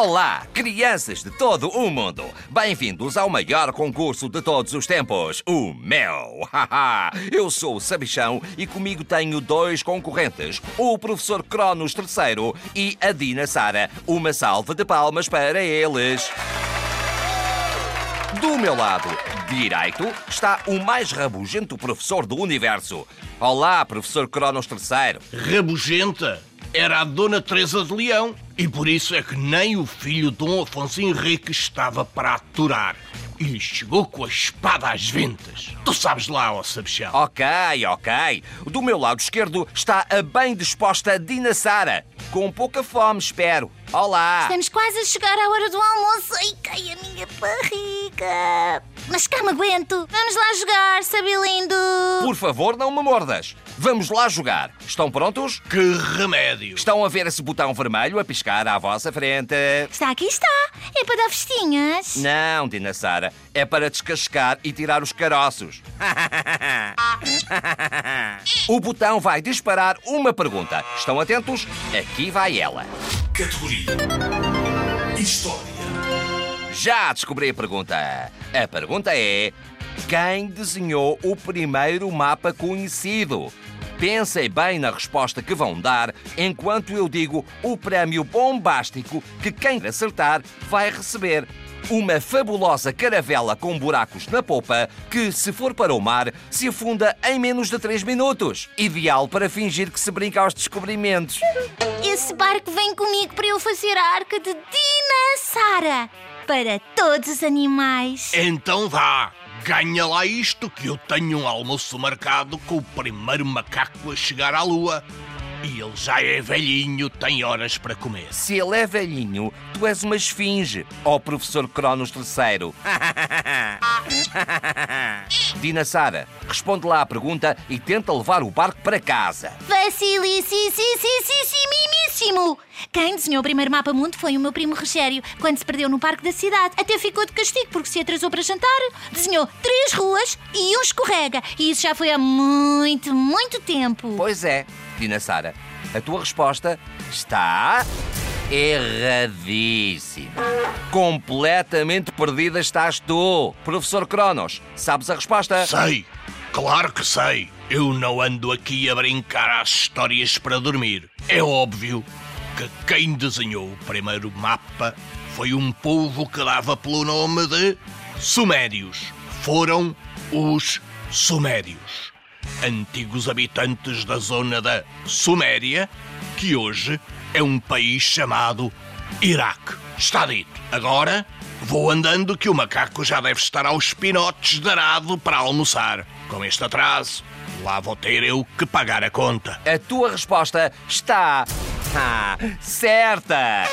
Olá, crianças de todo o mundo! Bem-vindos ao maior concurso de todos os tempos, o! Haha! Eu sou o Sabichão e comigo tenho dois concorrentes, o professor Cronos III e a Dina Sara. Uma salva de palmas para eles! Do meu lado direito está o mais rabugento professor do universo. Olá, professor Cronos III. Rabugenta era a Dona Teresa de Leão e por isso é que nem o filho Dom Afonso Henrique estava para aturar. E lhe chegou com a espada às ventas. Tu sabes lá, ó sabichão. Ok, ok. Do meu lado esquerdo está a bem disposta Dina Sara. Com pouca fome, espero. Olá! Estamos quase a chegar à hora do almoço. Ai, cai a minha barriga. Mas cá me aguento. Vamos lá jogar, sabe lindo. Por favor, não me mordas. Vamos lá jogar. Estão prontos? Que remédio. Estão a ver esse botão vermelho a piscar à vossa frente? Está aqui, está. É para dar festinhas. Não, Dina Sara. É para descascar e tirar os caroços. o botão vai disparar uma pergunta. Estão atentos? Aqui vai ela. Categoria História. Já descobri a pergunta. A pergunta é: quem desenhou o primeiro mapa conhecido? Pensem bem na resposta que vão dar enquanto eu digo o prémio bombástico que quem acertar vai receber. Uma fabulosa caravela com buracos na popa que, se for para o mar, se afunda em menos de 3 minutos. Ideal para fingir que se brinca aos descobrimentos. Esse barco vem comigo para eu fazer a arca de Dina Sara. Para todos os animais. Então vá, ganha lá isto que eu tenho um almoço marcado com o primeiro macaco a chegar à lua. E ele já é velhinho, tem horas para comer. Se ele é velhinho, tu és uma esfinge, ó professor Cronos III. Dina Sara, responde lá à pergunta e tenta levar o barco para casa. Facilissimimíssimo! Quem desenhou o primeiro mapa mundo foi o meu primo Rogério, quando se perdeu no parque da cidade. Até ficou de castigo porque se atrasou para jantar. Desenhou três ruas e um escorrega. E isso já foi há muito, muito tempo. Pois é, Dina Sara, a tua resposta está erradíssima. Completamente perdida estás tu. Professor Cronos, sabes a resposta? Sei, claro que sei. Eu não ando aqui a brincar às histórias para dormir. É óbvio que quem desenhou o primeiro mapa foi um povo que dava pelo nome de Sumérios. Foram os Sumérios, antigos habitantes da zona da Suméria, que hoje é um país chamado Iraque. Está dito. Agora vou andando que o macaco já deve estar aos pinotes de arado para almoçar. Com este atraso, lá vou ter eu que pagar a conta. A tua resposta está. Ah, certa!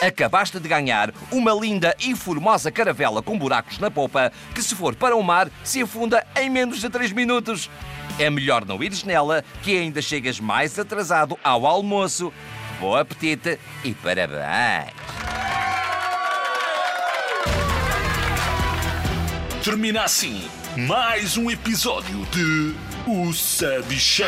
Acabaste de ganhar uma linda e formosa caravela com buracos na popa que, se for para o mar, se afunda em menos de 3 minutos. É melhor não ires nela, que ainda chegas mais atrasado ao almoço. Bom apetite e parabéns! Termina assim mais um episódio de O Sabichão.